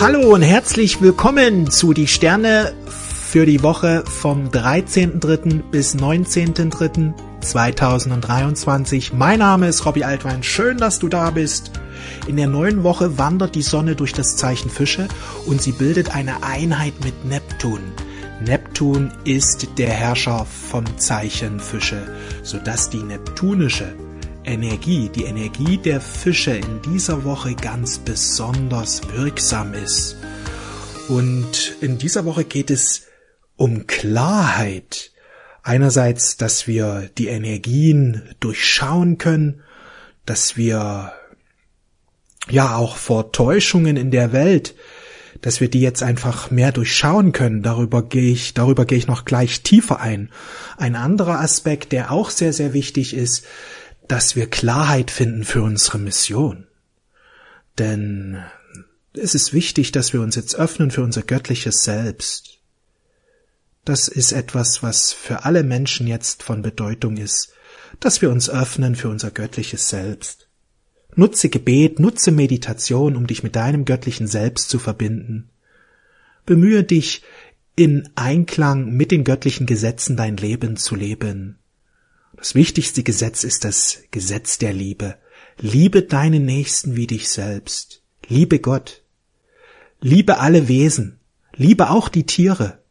Hallo und herzlich willkommen zu die Sterne für die Woche vom 13.3. bis 19.3.2023. Mein Name ist Robbie Altwein. Schön, dass du da bist. In der neuen Woche wandert die Sonne durch das Zeichen Fische und sie bildet eine Einheit mit Neptun. Neptun ist der Herrscher vom Zeichen Fische, sodass die neptunische Energie, die Energie der Fische in dieser Woche ganz besonders wirksam ist. Und in dieser Woche geht es um Klarheit. Einerseits, dass wir die Energien durchschauen können, dass wir ja auch vor Täuschungen in der Welt, dass wir die jetzt einfach mehr durchschauen können. Darüber gehe ich, darüber gehe ich noch gleich tiefer ein. Ein anderer Aspekt, der auch sehr, sehr wichtig ist, dass wir Klarheit finden für unsere Mission. Denn es ist wichtig, dass wir uns jetzt öffnen für unser göttliches Selbst. Das ist etwas, was für alle Menschen jetzt von Bedeutung ist, dass wir uns öffnen für unser göttliches Selbst. Nutze Gebet, nutze Meditation, um dich mit deinem göttlichen Selbst zu verbinden. Bemühe dich, in Einklang mit den göttlichen Gesetzen dein Leben zu leben. Das wichtigste Gesetz ist das Gesetz der Liebe. Liebe deinen Nächsten wie dich selbst. Liebe Gott. Liebe alle Wesen. Liebe auch die Tiere.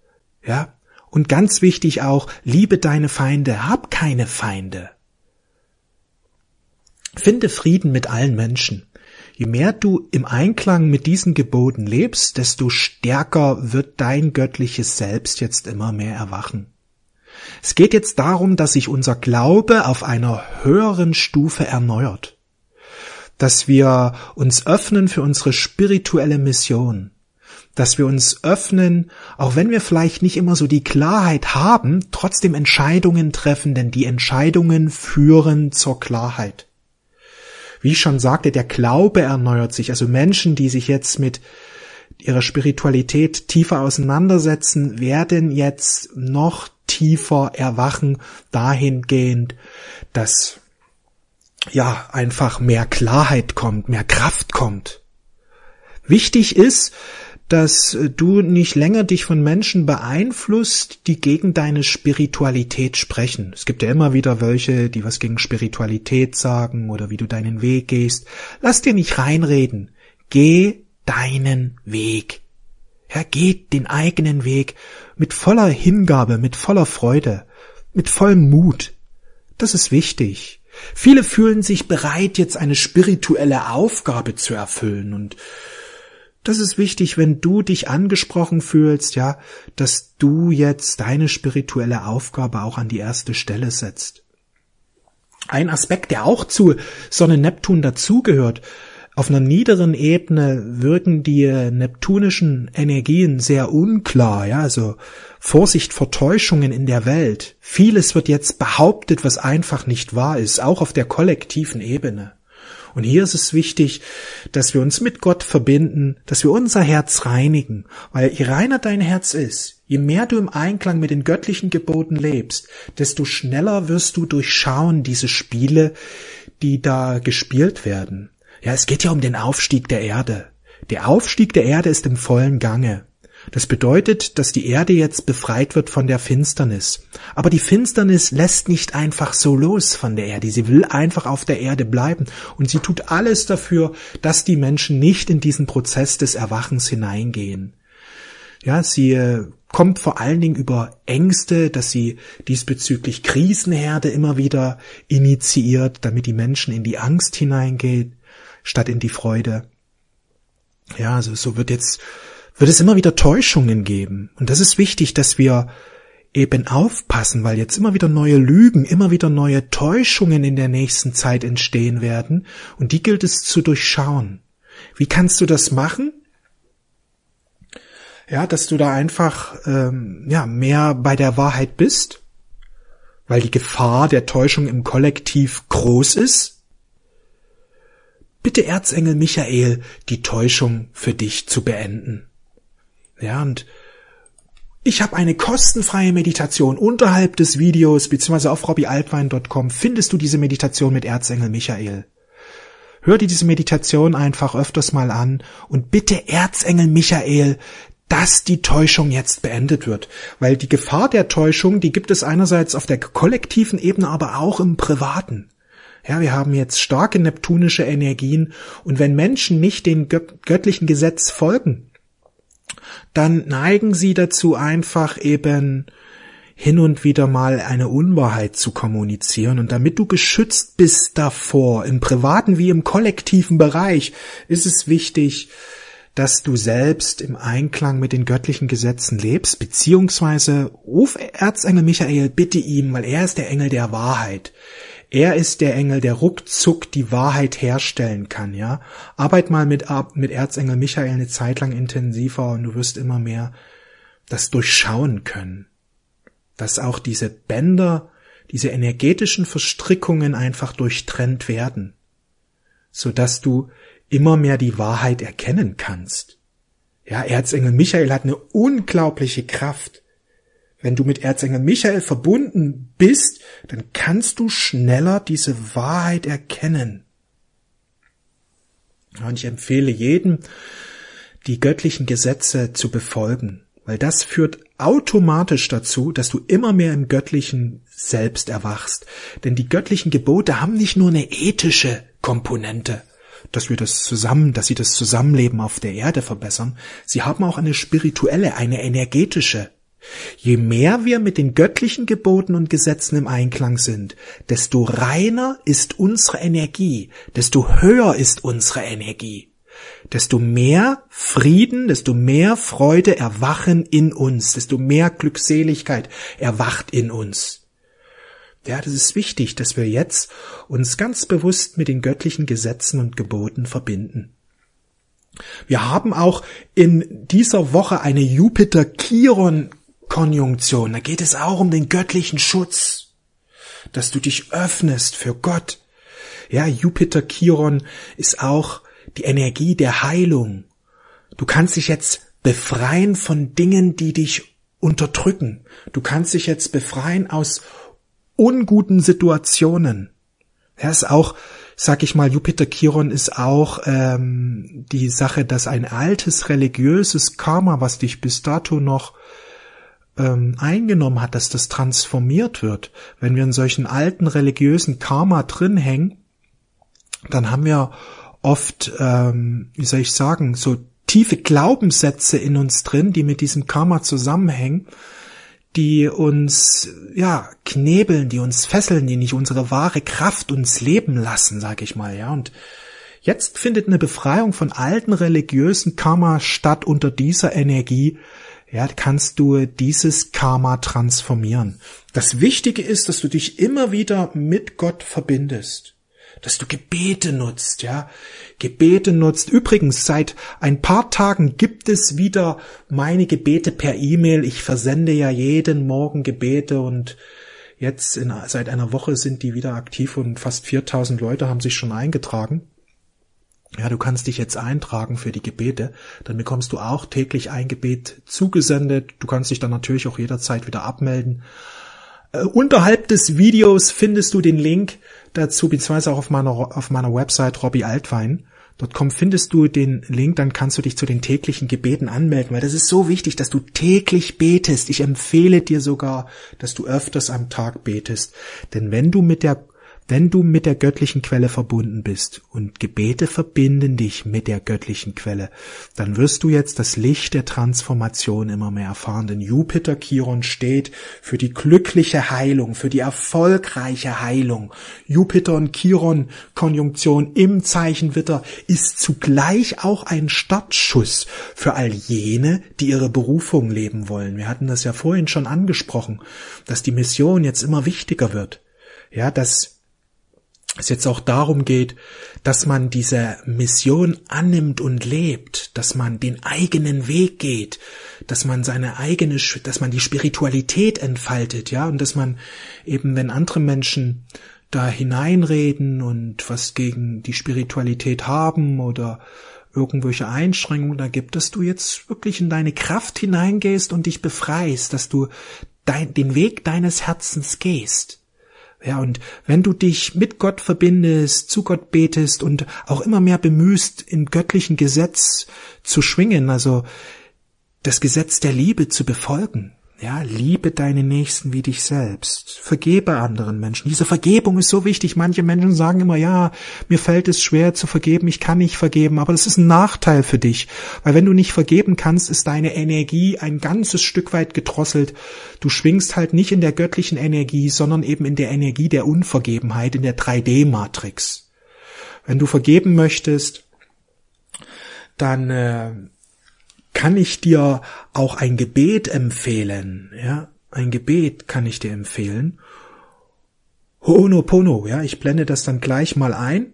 Ja? Und ganz wichtig auch, liebe deine Feinde. Hab keine Feinde. Finde Frieden mit allen Menschen. Je mehr du im Einklang mit diesen Geboten lebst, desto stärker wird dein göttliches Selbst jetzt immer mehr erwachen. Es geht jetzt darum, dass sich unser Glaube auf einer höheren Stufe erneuert, dass wir uns öffnen für unsere spirituelle Mission, dass wir uns öffnen, auch wenn wir vielleicht nicht immer so die Klarheit haben, trotzdem Entscheidungen treffen, denn die Entscheidungen führen zur Klarheit. Wie ich schon sagte, der Glaube erneuert sich, also Menschen, die sich jetzt mit ihrer Spiritualität tiefer auseinandersetzen, werden jetzt noch tiefer erwachen, dahingehend, dass ja einfach mehr Klarheit kommt, mehr Kraft kommt. Wichtig ist, dass du nicht länger dich von Menschen beeinflusst, die gegen deine Spiritualität sprechen. Es gibt ja immer wieder welche, die was gegen Spiritualität sagen oder wie du deinen Weg gehst. Lass dir nicht reinreden. Geh deinen Weg. Er geht den eigenen Weg mit voller Hingabe, mit voller Freude, mit vollem Mut. Das ist wichtig. Viele fühlen sich bereit, jetzt eine spirituelle Aufgabe zu erfüllen und das ist wichtig, wenn du dich angesprochen fühlst, ja, dass du jetzt deine spirituelle Aufgabe auch an die erste Stelle setzt. Ein Aspekt, der auch zu Sonne Neptun dazugehört, auf einer niederen Ebene wirken die neptunischen Energien sehr unklar, ja, also Vorsicht vor Täuschungen in der Welt. Vieles wird jetzt behauptet, was einfach nicht wahr ist, auch auf der kollektiven Ebene. Und hier ist es wichtig, dass wir uns mit Gott verbinden, dass wir unser Herz reinigen, weil je reiner dein Herz ist, je mehr du im Einklang mit den göttlichen Geboten lebst, desto schneller wirst du durchschauen diese Spiele, die da gespielt werden. Ja, es geht ja um den Aufstieg der Erde. Der Aufstieg der Erde ist im vollen Gange. Das bedeutet, dass die Erde jetzt befreit wird von der Finsternis. Aber die Finsternis lässt nicht einfach so los von der Erde. Sie will einfach auf der Erde bleiben. Und sie tut alles dafür, dass die Menschen nicht in diesen Prozess des Erwachens hineingehen. Ja, sie äh, kommt vor allen Dingen über Ängste, dass sie diesbezüglich Krisenherde immer wieder initiiert, damit die Menschen in die Angst hineingehen statt in die Freude. Ja, also so wird jetzt, wird es immer wieder Täuschungen geben. Und das ist wichtig, dass wir eben aufpassen, weil jetzt immer wieder neue Lügen, immer wieder neue Täuschungen in der nächsten Zeit entstehen werden. Und die gilt es zu durchschauen. Wie kannst du das machen? Ja, dass du da einfach ähm, ja mehr bei der Wahrheit bist, weil die Gefahr der Täuschung im Kollektiv groß ist bitte Erzengel Michael, die Täuschung für dich zu beenden. Ja, und ich habe eine kostenfreie Meditation unterhalb des Videos, beziehungsweise auf robbyaltwein.com findest du diese Meditation mit Erzengel Michael. Hör dir diese Meditation einfach öfters mal an und bitte Erzengel Michael, dass die Täuschung jetzt beendet wird. Weil die Gefahr der Täuschung, die gibt es einerseits auf der kollektiven Ebene, aber auch im privaten. Ja, wir haben jetzt starke neptunische Energien und wenn Menschen nicht dem göttlichen Gesetz folgen, dann neigen sie dazu einfach eben hin und wieder mal eine Unwahrheit zu kommunizieren. Und damit du geschützt bist davor, im privaten wie im kollektiven Bereich, ist es wichtig, dass du selbst im Einklang mit den göttlichen Gesetzen lebst, beziehungsweise ruf Erzengel Michael, bitte ihm, weil er ist der Engel der Wahrheit. Er ist der Engel, der ruckzuck die Wahrheit herstellen kann, ja. Arbeit mal mit, mit Erzengel Michael eine Zeit lang intensiver und du wirst immer mehr das durchschauen können. Dass auch diese Bänder, diese energetischen Verstrickungen einfach durchtrennt werden. So dass du immer mehr die Wahrheit erkennen kannst. Ja, Erzengel Michael hat eine unglaubliche Kraft. Wenn du mit Erzengel Michael verbunden bist, dann kannst du schneller diese Wahrheit erkennen. Und ich empfehle jedem, die göttlichen Gesetze zu befolgen, weil das führt automatisch dazu, dass du immer mehr im göttlichen Selbst erwachst. Denn die göttlichen Gebote haben nicht nur eine ethische Komponente, dass wir das zusammen, dass sie das Zusammenleben auf der Erde verbessern, sie haben auch eine spirituelle, eine energetische Je mehr wir mit den göttlichen Geboten und Gesetzen im Einklang sind, desto reiner ist unsere Energie, desto höher ist unsere Energie, desto mehr Frieden, desto mehr Freude erwachen in uns, desto mehr Glückseligkeit erwacht in uns. Ja, das ist wichtig, dass wir jetzt uns ganz bewusst mit den göttlichen Gesetzen und Geboten verbinden. Wir haben auch in dieser Woche eine Jupiter-Chiron Konjunktion. Da geht es auch um den göttlichen Schutz, dass du dich öffnest für Gott. Ja, Jupiter Chiron ist auch die Energie der Heilung. Du kannst dich jetzt befreien von Dingen, die dich unterdrücken. Du kannst dich jetzt befreien aus unguten Situationen. Er ist auch, sag ich mal, Jupiter Chiron ist auch ähm, die Sache, dass ein altes religiöses Karma, was dich bis dato noch ähm, eingenommen hat, dass das transformiert wird. Wenn wir in solchen alten religiösen Karma drin hängen, dann haben wir oft, ähm, wie soll ich sagen, so tiefe Glaubenssätze in uns drin, die mit diesem Karma zusammenhängen, die uns ja knebeln, die uns fesseln, die nicht unsere wahre Kraft uns leben lassen, sag ich mal, ja. Und jetzt findet eine Befreiung von alten religiösen Karma statt unter dieser Energie, ja, kannst du dieses Karma transformieren. Das Wichtige ist, dass du dich immer wieder mit Gott verbindest. Dass du Gebete nutzt, ja. Gebete nutzt. Übrigens, seit ein paar Tagen gibt es wieder meine Gebete per E-Mail. Ich versende ja jeden Morgen Gebete und jetzt in, seit einer Woche sind die wieder aktiv und fast 4000 Leute haben sich schon eingetragen. Ja, du kannst dich jetzt eintragen für die Gebete, dann bekommst du auch täglich ein Gebet zugesendet. Du kannst dich dann natürlich auch jederzeit wieder abmelden. Äh, unterhalb des Videos findest du den Link dazu, beziehungsweise auch auf meiner, auf meiner Website Robbie Altwein. Dort findest du den Link, dann kannst du dich zu den täglichen Gebeten anmelden, weil das ist so wichtig, dass du täglich betest. Ich empfehle dir sogar, dass du öfters am Tag betest. Denn wenn du mit der wenn du mit der göttlichen Quelle verbunden bist und Gebete verbinden dich mit der göttlichen Quelle, dann wirst du jetzt das Licht der Transformation immer mehr erfahren. Denn Jupiter Chiron steht für die glückliche Heilung, für die erfolgreiche Heilung. Jupiter und Chiron Konjunktion im Zeichen Witter ist zugleich auch ein Startschuss für all jene, die ihre Berufung leben wollen. Wir hatten das ja vorhin schon angesprochen, dass die Mission jetzt immer wichtiger wird. Ja, dass es jetzt auch darum geht, dass man diese Mission annimmt und lebt, dass man den eigenen Weg geht, dass man seine eigene, dass man die Spiritualität entfaltet, ja, und dass man eben, wenn andere Menschen da hineinreden und was gegen die Spiritualität haben oder irgendwelche Einschränkungen da gibt, dass du jetzt wirklich in deine Kraft hineingehst und dich befreist, dass du dein, den Weg deines Herzens gehst Ja, und wenn du dich mit Gott verbindest, zu Gott betest und auch immer mehr bemühst, im göttlichen Gesetz zu schwingen, also das Gesetz der Liebe zu befolgen, ja, liebe deine Nächsten wie dich selbst. Vergebe anderen Menschen. Diese Vergebung ist so wichtig. Manche Menschen sagen immer, ja, mir fällt es schwer zu vergeben, ich kann nicht vergeben, aber das ist ein Nachteil für dich. Weil wenn du nicht vergeben kannst, ist deine Energie ein ganzes Stück weit gedrosselt. Du schwingst halt nicht in der göttlichen Energie, sondern eben in der Energie der Unvergebenheit, in der 3D-Matrix. Wenn du vergeben möchtest, dann äh, kann ich dir auch ein Gebet empfehlen, ja, ein Gebet kann ich dir empfehlen. Ho'onopono, ja, ich blende das dann gleich mal ein.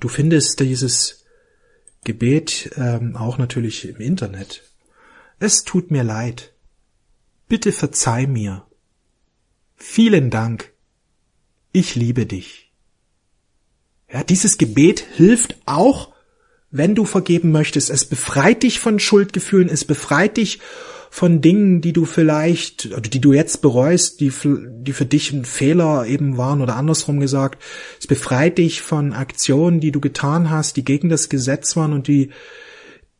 Du findest dieses Gebet ähm, auch natürlich im Internet. Es tut mir leid. Bitte verzeih mir. Vielen Dank. Ich liebe dich. Ja, dieses Gebet hilft auch wenn du vergeben möchtest. Es befreit dich von Schuldgefühlen, es befreit dich von Dingen, die du vielleicht, oder die du jetzt bereust, die, die für dich ein Fehler eben waren oder andersrum gesagt. Es befreit dich von Aktionen, die du getan hast, die gegen das Gesetz waren und die,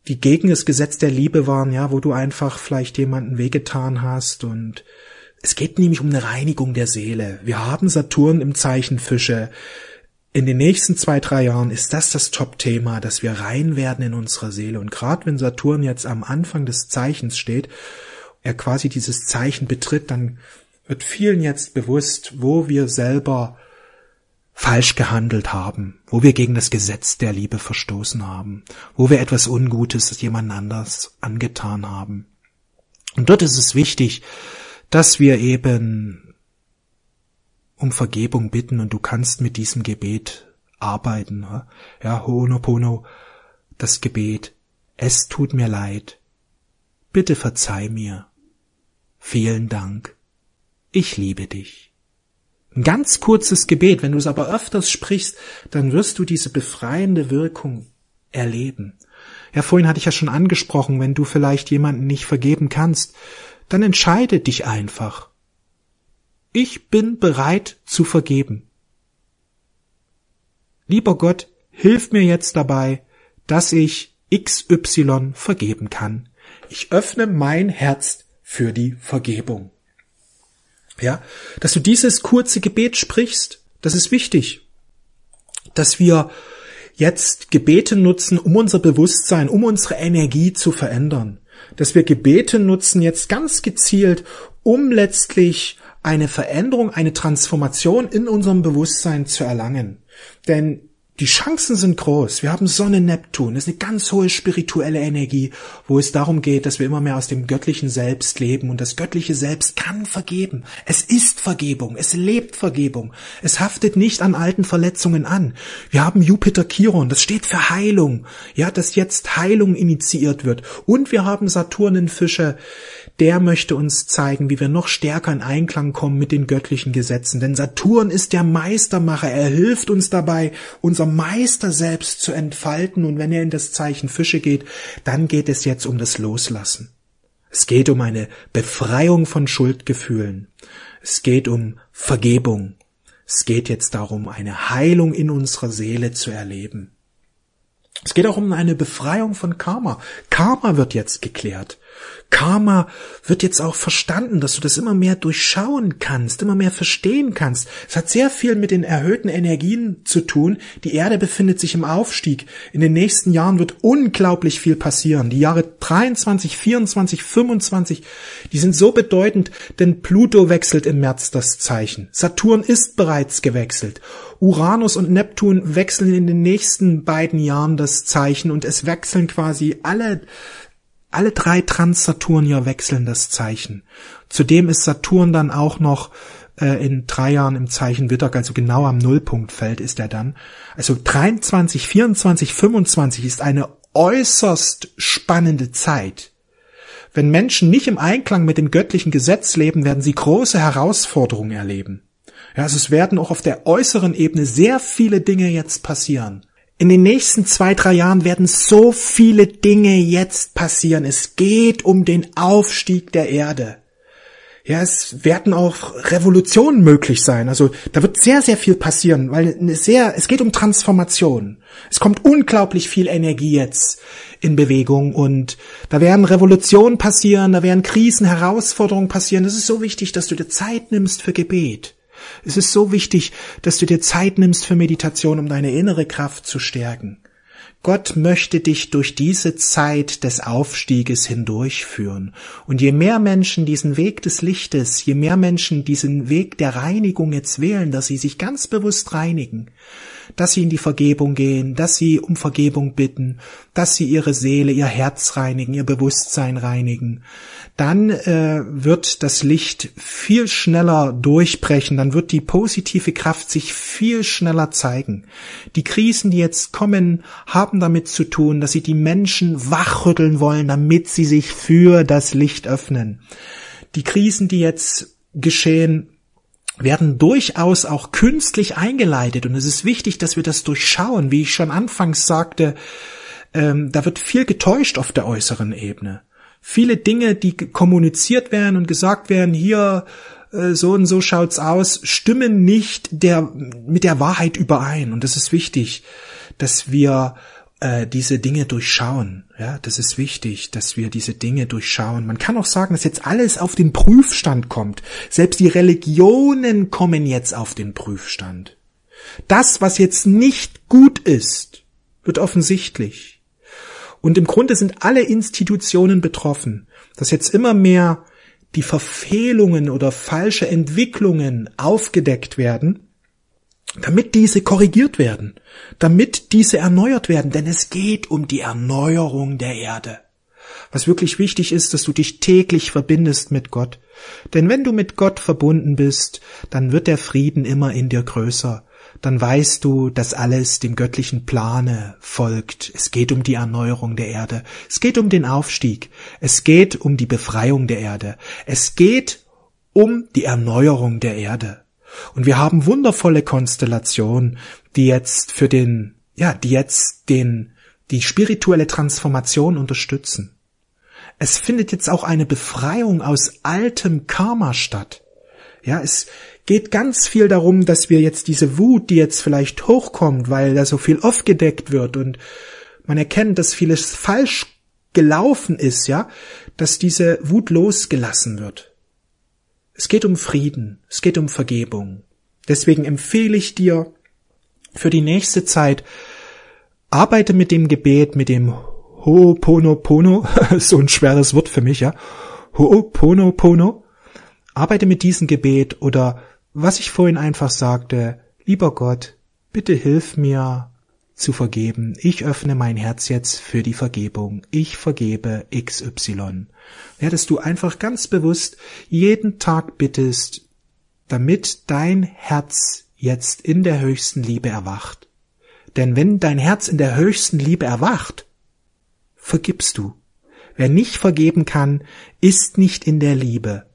die gegen das Gesetz der Liebe waren, ja, wo du einfach vielleicht jemanden wehgetan hast und es geht nämlich um eine Reinigung der Seele. Wir haben Saturn im Zeichen Fische in den nächsten zwei, drei Jahren ist das das Top-Thema, dass wir rein werden in unserer Seele. Und gerade wenn Saturn jetzt am Anfang des Zeichens steht, er quasi dieses Zeichen betritt, dann wird vielen jetzt bewusst, wo wir selber falsch gehandelt haben, wo wir gegen das Gesetz der Liebe verstoßen haben, wo wir etwas Ungutes jemand anders angetan haben. Und dort ist es wichtig, dass wir eben um Vergebung bitten und du kannst mit diesem Gebet arbeiten. Ja, Ho'onopono, das Gebet. Es tut mir leid. Bitte verzeih mir. Vielen Dank. Ich liebe dich. Ein ganz kurzes Gebet, wenn du es aber öfters sprichst, dann wirst du diese befreiende Wirkung erleben. Ja, vorhin hatte ich ja schon angesprochen, wenn du vielleicht jemanden nicht vergeben kannst, dann entscheide dich einfach ich bin bereit zu vergeben. Lieber Gott, hilf mir jetzt dabei, dass ich XY vergeben kann. Ich öffne mein Herz für die Vergebung. Ja, dass du dieses kurze Gebet sprichst, das ist wichtig. Dass wir jetzt Gebete nutzen, um unser Bewusstsein, um unsere Energie zu verändern. Dass wir Gebete nutzen jetzt ganz gezielt, um letztlich eine Veränderung, eine Transformation in unserem Bewusstsein zu erlangen. Denn die Chancen sind groß. Wir haben Sonne, Neptun. Das ist eine ganz hohe spirituelle Energie, wo es darum geht, dass wir immer mehr aus dem göttlichen Selbst leben. Und das göttliche Selbst kann vergeben. Es ist Vergebung. Es lebt Vergebung. Es haftet nicht an alten Verletzungen an. Wir haben Jupiter Chiron. Das steht für Heilung. Ja, dass jetzt Heilung initiiert wird. Und wir haben Saturn in Fische der möchte uns zeigen, wie wir noch stärker in Einklang kommen mit den göttlichen Gesetzen. Denn Saturn ist der Meistermacher. Er hilft uns dabei, unser Meister selbst zu entfalten. Und wenn er in das Zeichen Fische geht, dann geht es jetzt um das Loslassen. Es geht um eine Befreiung von Schuldgefühlen. Es geht um Vergebung. Es geht jetzt darum, eine Heilung in unserer Seele zu erleben. Es geht auch um eine Befreiung von Karma. Karma wird jetzt geklärt. Karma wird jetzt auch verstanden, dass du das immer mehr durchschauen kannst, immer mehr verstehen kannst. Es hat sehr viel mit den erhöhten Energien zu tun. Die Erde befindet sich im Aufstieg. In den nächsten Jahren wird unglaublich viel passieren. Die Jahre 23, 24, 25, die sind so bedeutend, denn Pluto wechselt im März das Zeichen. Saturn ist bereits gewechselt. Uranus und Neptun wechseln in den nächsten beiden Jahren das Zeichen und es wechseln quasi alle alle drei Trans-Saturnier wechseln das Zeichen. Zudem ist Saturn dann auch noch äh, in drei Jahren im Zeichen Witter, also genau am Nullpunktfeld ist er dann. Also 23, 24, 25 ist eine äußerst spannende Zeit. Wenn Menschen nicht im Einklang mit dem göttlichen Gesetz leben, werden sie große Herausforderungen erleben. Ja, also es werden auch auf der äußeren Ebene sehr viele Dinge jetzt passieren. In den nächsten zwei, drei Jahren werden so viele Dinge jetzt passieren. Es geht um den Aufstieg der Erde. Ja, es werden auch Revolutionen möglich sein. Also da wird sehr, sehr viel passieren, weil sehr, es geht um Transformation. Es kommt unglaublich viel Energie jetzt in Bewegung und da werden Revolutionen passieren, da werden Krisen, Herausforderungen passieren. Es ist so wichtig, dass du dir Zeit nimmst für Gebet. Es ist so wichtig, dass du dir Zeit nimmst für Meditation, um deine innere Kraft zu stärken. Gott möchte dich durch diese Zeit des Aufstieges hindurchführen. Und je mehr Menschen diesen Weg des Lichtes, je mehr Menschen diesen Weg der Reinigung jetzt wählen, dass sie sich ganz bewusst reinigen, dass sie in die Vergebung gehen, dass sie um Vergebung bitten, dass sie ihre Seele, ihr Herz reinigen, ihr Bewusstsein reinigen, dann äh, wird das Licht viel schneller durchbrechen, dann wird die positive Kraft sich viel schneller zeigen. Die Krisen, die jetzt kommen, haben damit zu tun, dass sie die Menschen wachrütteln wollen, damit sie sich für das Licht öffnen. Die Krisen, die jetzt geschehen, werden durchaus auch künstlich eingeleitet. Und es ist wichtig, dass wir das durchschauen. Wie ich schon anfangs sagte, ähm, da wird viel getäuscht auf der äußeren Ebene. Viele Dinge, die kommuniziert werden und gesagt werden, hier äh, so und so schaut's aus, stimmen nicht der, mit der Wahrheit überein. Und das ist wichtig, dass wir äh, diese Dinge durchschauen. Ja, das ist wichtig, dass wir diese Dinge durchschauen. Man kann auch sagen, dass jetzt alles auf den Prüfstand kommt. Selbst die Religionen kommen jetzt auf den Prüfstand. Das, was jetzt nicht gut ist, wird offensichtlich. Und im Grunde sind alle Institutionen betroffen, dass jetzt immer mehr die Verfehlungen oder falsche Entwicklungen aufgedeckt werden damit diese korrigiert werden, damit diese erneuert werden, denn es geht um die Erneuerung der Erde. Was wirklich wichtig ist, dass du dich täglich verbindest mit Gott. Denn wenn du mit Gott verbunden bist, dann wird der Frieden immer in dir größer. Dann weißt du, dass alles dem göttlichen Plane folgt. Es geht um die Erneuerung der Erde. Es geht um den Aufstieg. Es geht um die Befreiung der Erde. Es geht um die Erneuerung der Erde. Und wir haben wundervolle Konstellationen, die jetzt für den, ja, die jetzt den, die spirituelle Transformation unterstützen. Es findet jetzt auch eine Befreiung aus altem Karma statt. Ja, es geht ganz viel darum, dass wir jetzt diese Wut, die jetzt vielleicht hochkommt, weil da so viel aufgedeckt wird und man erkennt, dass vieles falsch gelaufen ist, ja, dass diese Wut losgelassen wird. Es geht um Frieden, es geht um Vergebung. Deswegen empfehle ich dir für die nächste Zeit, arbeite mit dem Gebet, mit dem Ho'oponopono, so ein schweres Wort für mich, ja. Ho'oponopono. Arbeite mit diesem Gebet oder was ich vorhin einfach sagte, lieber Gott, bitte hilf mir, zu vergeben. Ich öffne mein Herz jetzt für die Vergebung. Ich vergebe XY. Ja, du einfach ganz bewusst jeden Tag bittest, damit dein Herz jetzt in der höchsten Liebe erwacht. Denn wenn dein Herz in der höchsten Liebe erwacht, vergibst du. Wer nicht vergeben kann, ist nicht in der Liebe,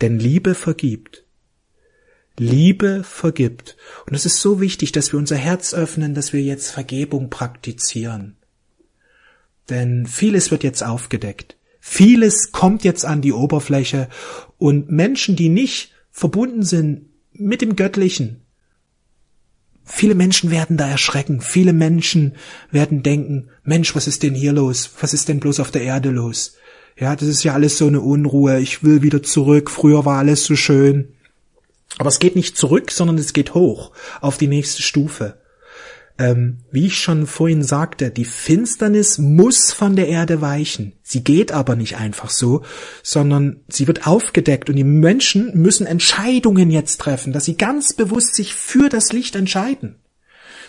denn Liebe vergibt. Liebe vergibt. Und es ist so wichtig, dass wir unser Herz öffnen, dass wir jetzt Vergebung praktizieren. Denn vieles wird jetzt aufgedeckt. Vieles kommt jetzt an die Oberfläche und Menschen, die nicht verbunden sind mit dem Göttlichen, viele Menschen werden da erschrecken. Viele Menschen werden denken, Mensch, was ist denn hier los? Was ist denn bloß auf der Erde los? Ja, das ist ja alles so eine Unruhe. Ich will wieder zurück. Früher war alles so schön. Aber es geht nicht zurück, sondern es geht hoch auf die nächste Stufe. Ähm, wie ich schon vorhin sagte, die Finsternis muss von der Erde weichen. Sie geht aber nicht einfach so, sondern sie wird aufgedeckt und die Menschen müssen Entscheidungen jetzt treffen, dass sie ganz bewusst sich für das Licht entscheiden.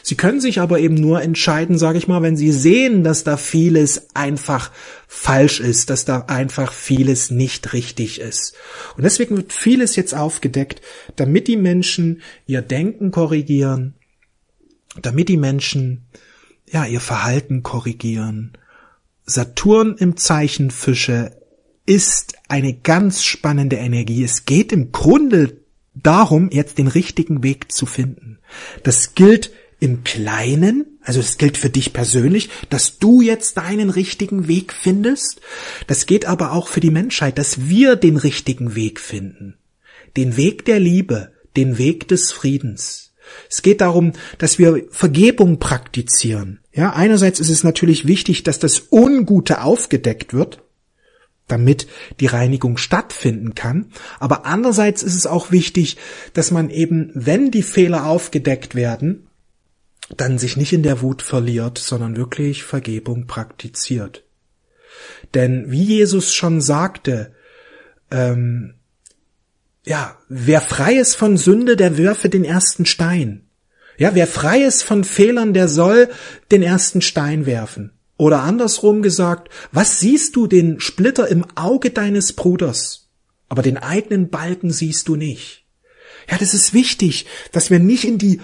Sie können sich aber eben nur entscheiden, sage ich mal, wenn sie sehen, dass da vieles einfach falsch ist, dass da einfach vieles nicht richtig ist. Und deswegen wird vieles jetzt aufgedeckt, damit die Menschen ihr Denken korrigieren, damit die Menschen ja ihr Verhalten korrigieren. Saturn im Zeichen Fische ist eine ganz spannende Energie. Es geht im Grunde darum, jetzt den richtigen Weg zu finden. Das gilt im Kleinen, also es gilt für dich persönlich, dass du jetzt deinen richtigen Weg findest. Das geht aber auch für die Menschheit, dass wir den richtigen Weg finden. Den Weg der Liebe, den Weg des Friedens. Es geht darum, dass wir Vergebung praktizieren. Ja, einerseits ist es natürlich wichtig, dass das Ungute aufgedeckt wird, damit die Reinigung stattfinden kann. Aber andererseits ist es auch wichtig, dass man eben, wenn die Fehler aufgedeckt werden, dann sich nicht in der Wut verliert, sondern wirklich Vergebung praktiziert. Denn wie Jesus schon sagte, ähm, ja, wer frei ist von Sünde, der werfe den ersten Stein. Ja, wer frei ist von Fehlern, der soll den ersten Stein werfen. Oder andersrum gesagt, was siehst du den Splitter im Auge deines Bruders, aber den eigenen Balken siehst du nicht? Ja, das ist wichtig, dass wir nicht in die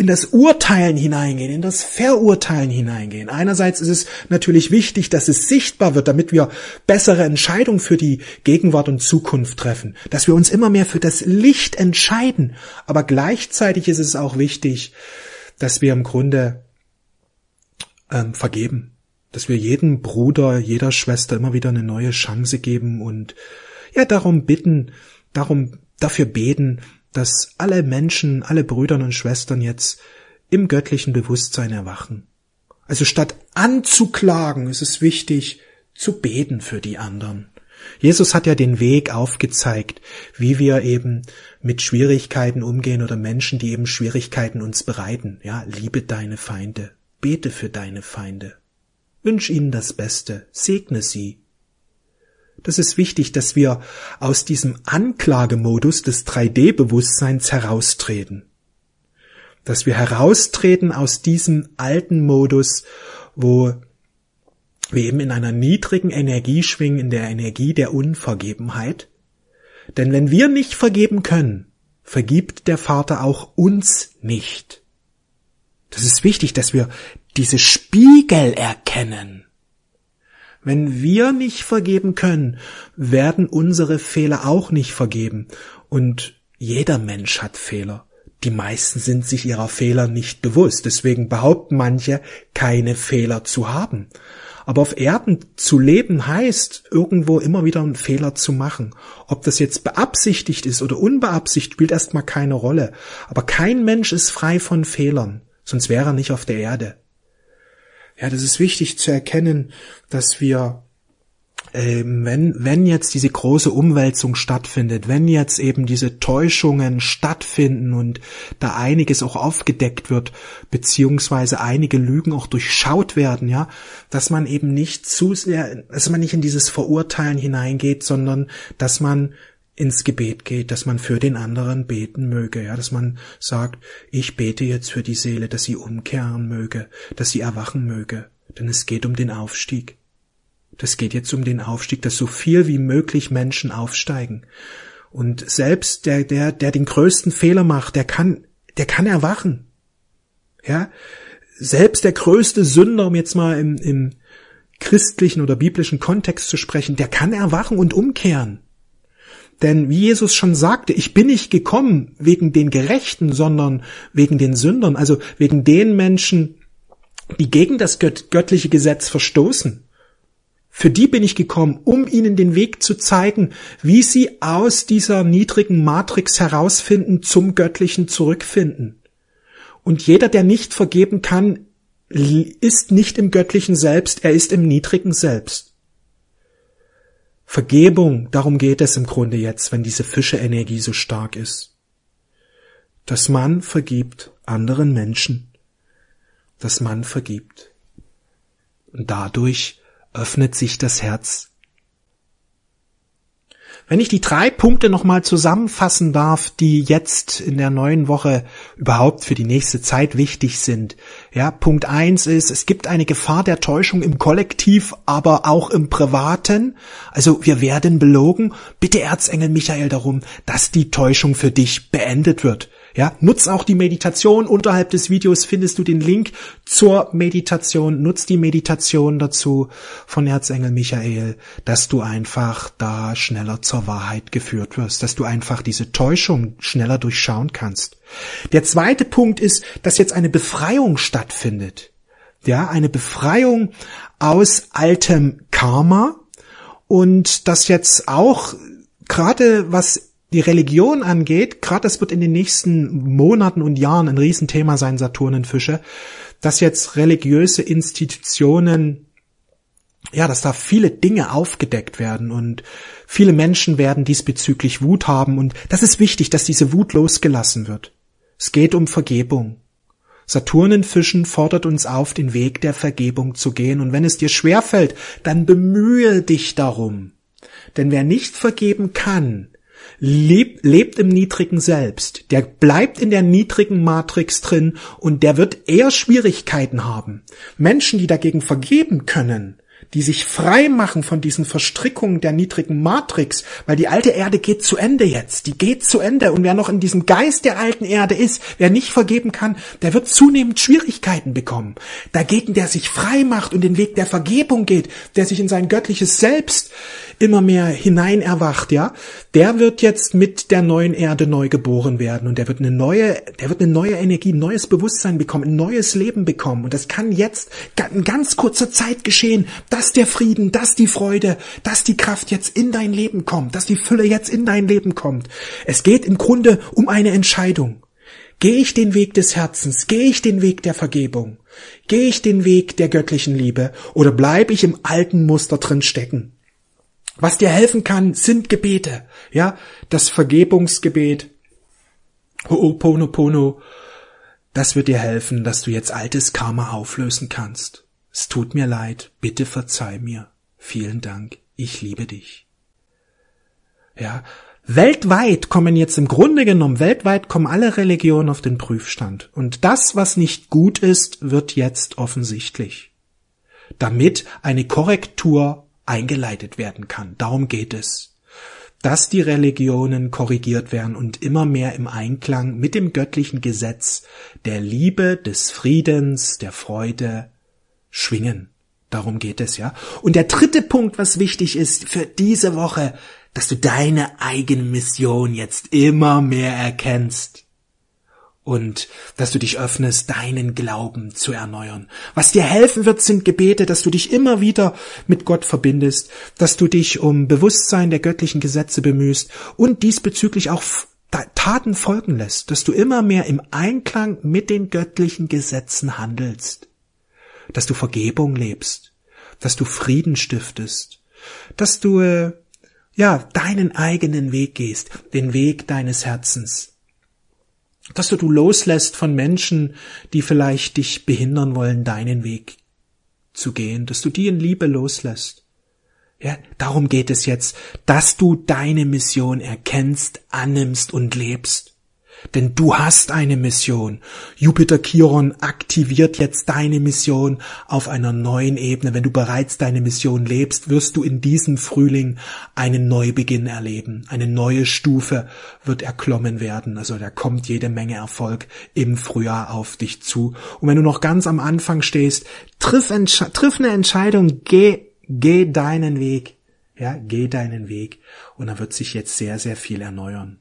in das Urteilen hineingehen, in das Verurteilen hineingehen. Einerseits ist es natürlich wichtig, dass es sichtbar wird, damit wir bessere Entscheidungen für die Gegenwart und Zukunft treffen, dass wir uns immer mehr für das Licht entscheiden. Aber gleichzeitig ist es auch wichtig, dass wir im Grunde ähm, vergeben, dass wir jedem Bruder, jeder Schwester immer wieder eine neue Chance geben und ja darum bitten, darum dafür beten, dass alle Menschen, alle Brüder und Schwestern jetzt im göttlichen Bewusstsein erwachen. Also statt anzuklagen ist es wichtig zu beten für die anderen. Jesus hat ja den Weg aufgezeigt, wie wir eben mit Schwierigkeiten umgehen oder Menschen, die eben Schwierigkeiten uns bereiten. Ja, liebe deine Feinde, bete für deine Feinde, wünsch ihnen das Beste, segne sie, das ist wichtig, dass wir aus diesem Anklagemodus des 3D-Bewusstseins heraustreten. Dass wir heraustreten aus diesem alten Modus, wo wir eben in einer niedrigen Energie schwingen, in der Energie der Unvergebenheit. Denn wenn wir nicht vergeben können, vergibt der Vater auch uns nicht. Das ist wichtig, dass wir diese Spiegel erkennen. Wenn wir nicht vergeben können, werden unsere Fehler auch nicht vergeben. Und jeder Mensch hat Fehler. Die meisten sind sich ihrer Fehler nicht bewusst. Deswegen behaupten manche, keine Fehler zu haben. Aber auf Erden zu leben heißt, irgendwo immer wieder einen Fehler zu machen. Ob das jetzt beabsichtigt ist oder unbeabsichtigt, spielt erstmal keine Rolle. Aber kein Mensch ist frei von Fehlern, sonst wäre er nicht auf der Erde. Ja, das ist wichtig zu erkennen, dass wir ähm, wenn, wenn jetzt diese große Umwälzung stattfindet, wenn jetzt eben diese Täuschungen stattfinden und da einiges auch aufgedeckt wird, beziehungsweise einige Lügen auch durchschaut werden, ja, dass man eben nicht zu sehr, dass man nicht in dieses Verurteilen hineingeht, sondern dass man ins Gebet geht, dass man für den anderen beten möge, ja, dass man sagt, ich bete jetzt für die Seele, dass sie umkehren möge, dass sie erwachen möge, denn es geht um den Aufstieg. Das geht jetzt um den Aufstieg, dass so viel wie möglich Menschen aufsteigen. Und selbst der, der, der den größten Fehler macht, der kann, der kann erwachen. Ja, selbst der größte Sünder, um jetzt mal im, im christlichen oder biblischen Kontext zu sprechen, der kann erwachen und umkehren. Denn wie Jesus schon sagte, ich bin nicht gekommen wegen den Gerechten, sondern wegen den Sündern, also wegen den Menschen, die gegen das göttliche Gesetz verstoßen. Für die bin ich gekommen, um ihnen den Weg zu zeigen, wie sie aus dieser niedrigen Matrix herausfinden, zum Göttlichen zurückfinden. Und jeder, der nicht vergeben kann, ist nicht im Göttlichen Selbst, er ist im niedrigen Selbst. Vergebung, darum geht es im Grunde jetzt, wenn diese Fische-Energie so stark ist. Dass man vergibt anderen Menschen. Dass man vergibt. Und dadurch öffnet sich das Herz wenn ich die drei Punkte nochmal zusammenfassen darf, die jetzt in der neuen Woche überhaupt für die nächste Zeit wichtig sind. Ja, Punkt eins ist, es gibt eine Gefahr der Täuschung im Kollektiv, aber auch im Privaten. Also wir werden belogen. Bitte Erzengel Michael darum, dass die Täuschung für dich beendet wird. Ja, nutz auch die Meditation. Unterhalb des Videos findest du den Link zur Meditation. Nutz die Meditation dazu von Erzengel Michael, dass du einfach da schneller zur Wahrheit geführt wirst, dass du einfach diese Täuschung schneller durchschauen kannst. Der zweite Punkt ist, dass jetzt eine Befreiung stattfindet. Ja, eine Befreiung aus altem Karma und das jetzt auch gerade was die Religion angeht, gerade das wird in den nächsten Monaten und Jahren ein Riesenthema sein, Saturnenfische, dass jetzt religiöse Institutionen, ja, dass da viele Dinge aufgedeckt werden und viele Menschen werden diesbezüglich Wut haben und das ist wichtig, dass diese Wut losgelassen wird. Es geht um Vergebung. Saturnenfischen fordert uns auf, den Weg der Vergebung zu gehen und wenn es dir schwerfällt, dann bemühe dich darum. Denn wer nicht vergeben kann, lebt, lebt im niedrigen Selbst, der bleibt in der niedrigen Matrix drin und der wird eher Schwierigkeiten haben. Menschen, die dagegen vergeben können, die sich frei machen von diesen Verstrickungen der niedrigen Matrix, weil die alte Erde geht zu Ende jetzt, die geht zu Ende. Und wer noch in diesem Geist der alten Erde ist, wer nicht vergeben kann, der wird zunehmend Schwierigkeiten bekommen. Dagegen, der sich frei macht und den Weg der Vergebung geht, der sich in sein göttliches Selbst immer mehr hinein erwacht, ja, der wird jetzt mit der neuen Erde neu geboren werden. Und der wird eine neue, der wird eine neue Energie, ein neues Bewusstsein bekommen, ein neues Leben bekommen. Und das kann jetzt in ganz kurzer Zeit geschehen, dass der Frieden, dass die Freude, dass die Kraft jetzt in dein Leben kommt, dass die Fülle jetzt in dein Leben kommt. Es geht im Grunde um eine Entscheidung. Gehe ich den Weg des Herzens? Gehe ich den Weg der Vergebung? Gehe ich den Weg der göttlichen Liebe? Oder bleibe ich im alten Muster drin stecken? Was dir helfen kann, sind Gebete. Ja, das Vergebungsgebet, Ho'oponopono, das wird dir helfen, dass du jetzt altes Karma auflösen kannst. Es tut mir leid, bitte verzeih mir. Vielen Dank, ich liebe dich. Ja, weltweit kommen jetzt im Grunde genommen, weltweit kommen alle Religionen auf den Prüfstand. Und das, was nicht gut ist, wird jetzt offensichtlich. Damit eine Korrektur eingeleitet werden kann. Darum geht es. Dass die Religionen korrigiert werden und immer mehr im Einklang mit dem göttlichen Gesetz der Liebe, des Friedens, der Freude schwingen. Darum geht es, ja. Und der dritte Punkt, was wichtig ist für diese Woche, dass du deine eigene Mission jetzt immer mehr erkennst und dass du dich öffnest, deinen Glauben zu erneuern. Was dir helfen wird, sind Gebete, dass du dich immer wieder mit Gott verbindest, dass du dich um Bewusstsein der göttlichen Gesetze bemühst und diesbezüglich auch Taten folgen lässt, dass du immer mehr im Einklang mit den göttlichen Gesetzen handelst, dass du Vergebung lebst, dass du Frieden stiftest, dass du äh, ja deinen eigenen Weg gehst, den Weg deines Herzens, dass du, du loslässt von Menschen, die vielleicht dich behindern wollen, deinen Weg zu gehen, dass du die in Liebe loslässt. Ja, darum geht es jetzt, dass du deine Mission erkennst, annimmst und lebst. Denn du hast eine Mission. Jupiter Chiron aktiviert jetzt deine Mission auf einer neuen Ebene. Wenn du bereits deine Mission lebst, wirst du in diesem Frühling einen Neubeginn erleben. Eine neue Stufe wird erklommen werden. Also da kommt jede Menge Erfolg im Frühjahr auf dich zu. Und wenn du noch ganz am Anfang stehst, triff, triff eine Entscheidung, geh, geh deinen Weg. Ja, geh deinen Weg. Und da wird sich jetzt sehr, sehr viel erneuern.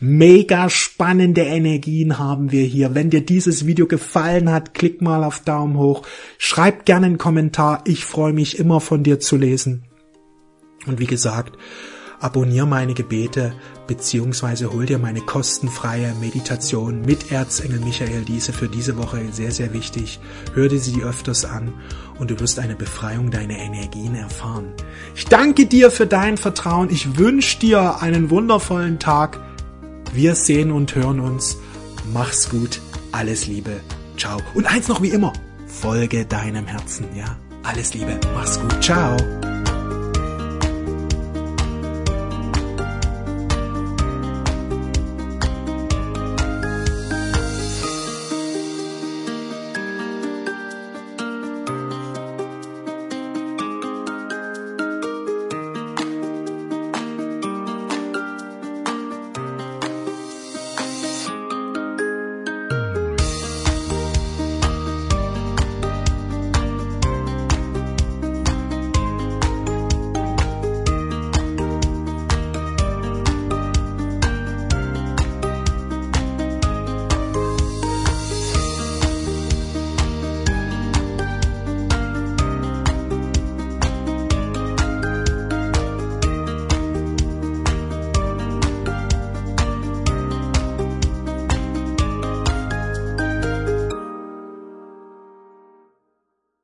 Mega spannende Energien haben wir hier. Wenn dir dieses Video gefallen hat, klick mal auf Daumen hoch. Schreib gerne einen Kommentar. Ich freue mich immer von dir zu lesen. Und wie gesagt, abonniere meine Gebete beziehungsweise hol dir meine kostenfreie Meditation mit Erzengel Michael. Diese für diese Woche sehr, sehr wichtig. Hör dir sie öfters an und du wirst eine Befreiung deiner Energien erfahren. Ich danke dir für dein Vertrauen. Ich wünsche dir einen wundervollen Tag. Wir sehen und hören uns. Mach's gut. Alles Liebe. Ciao. Und eins noch wie immer. Folge deinem Herzen, ja? Alles Liebe. Mach's gut. Ciao.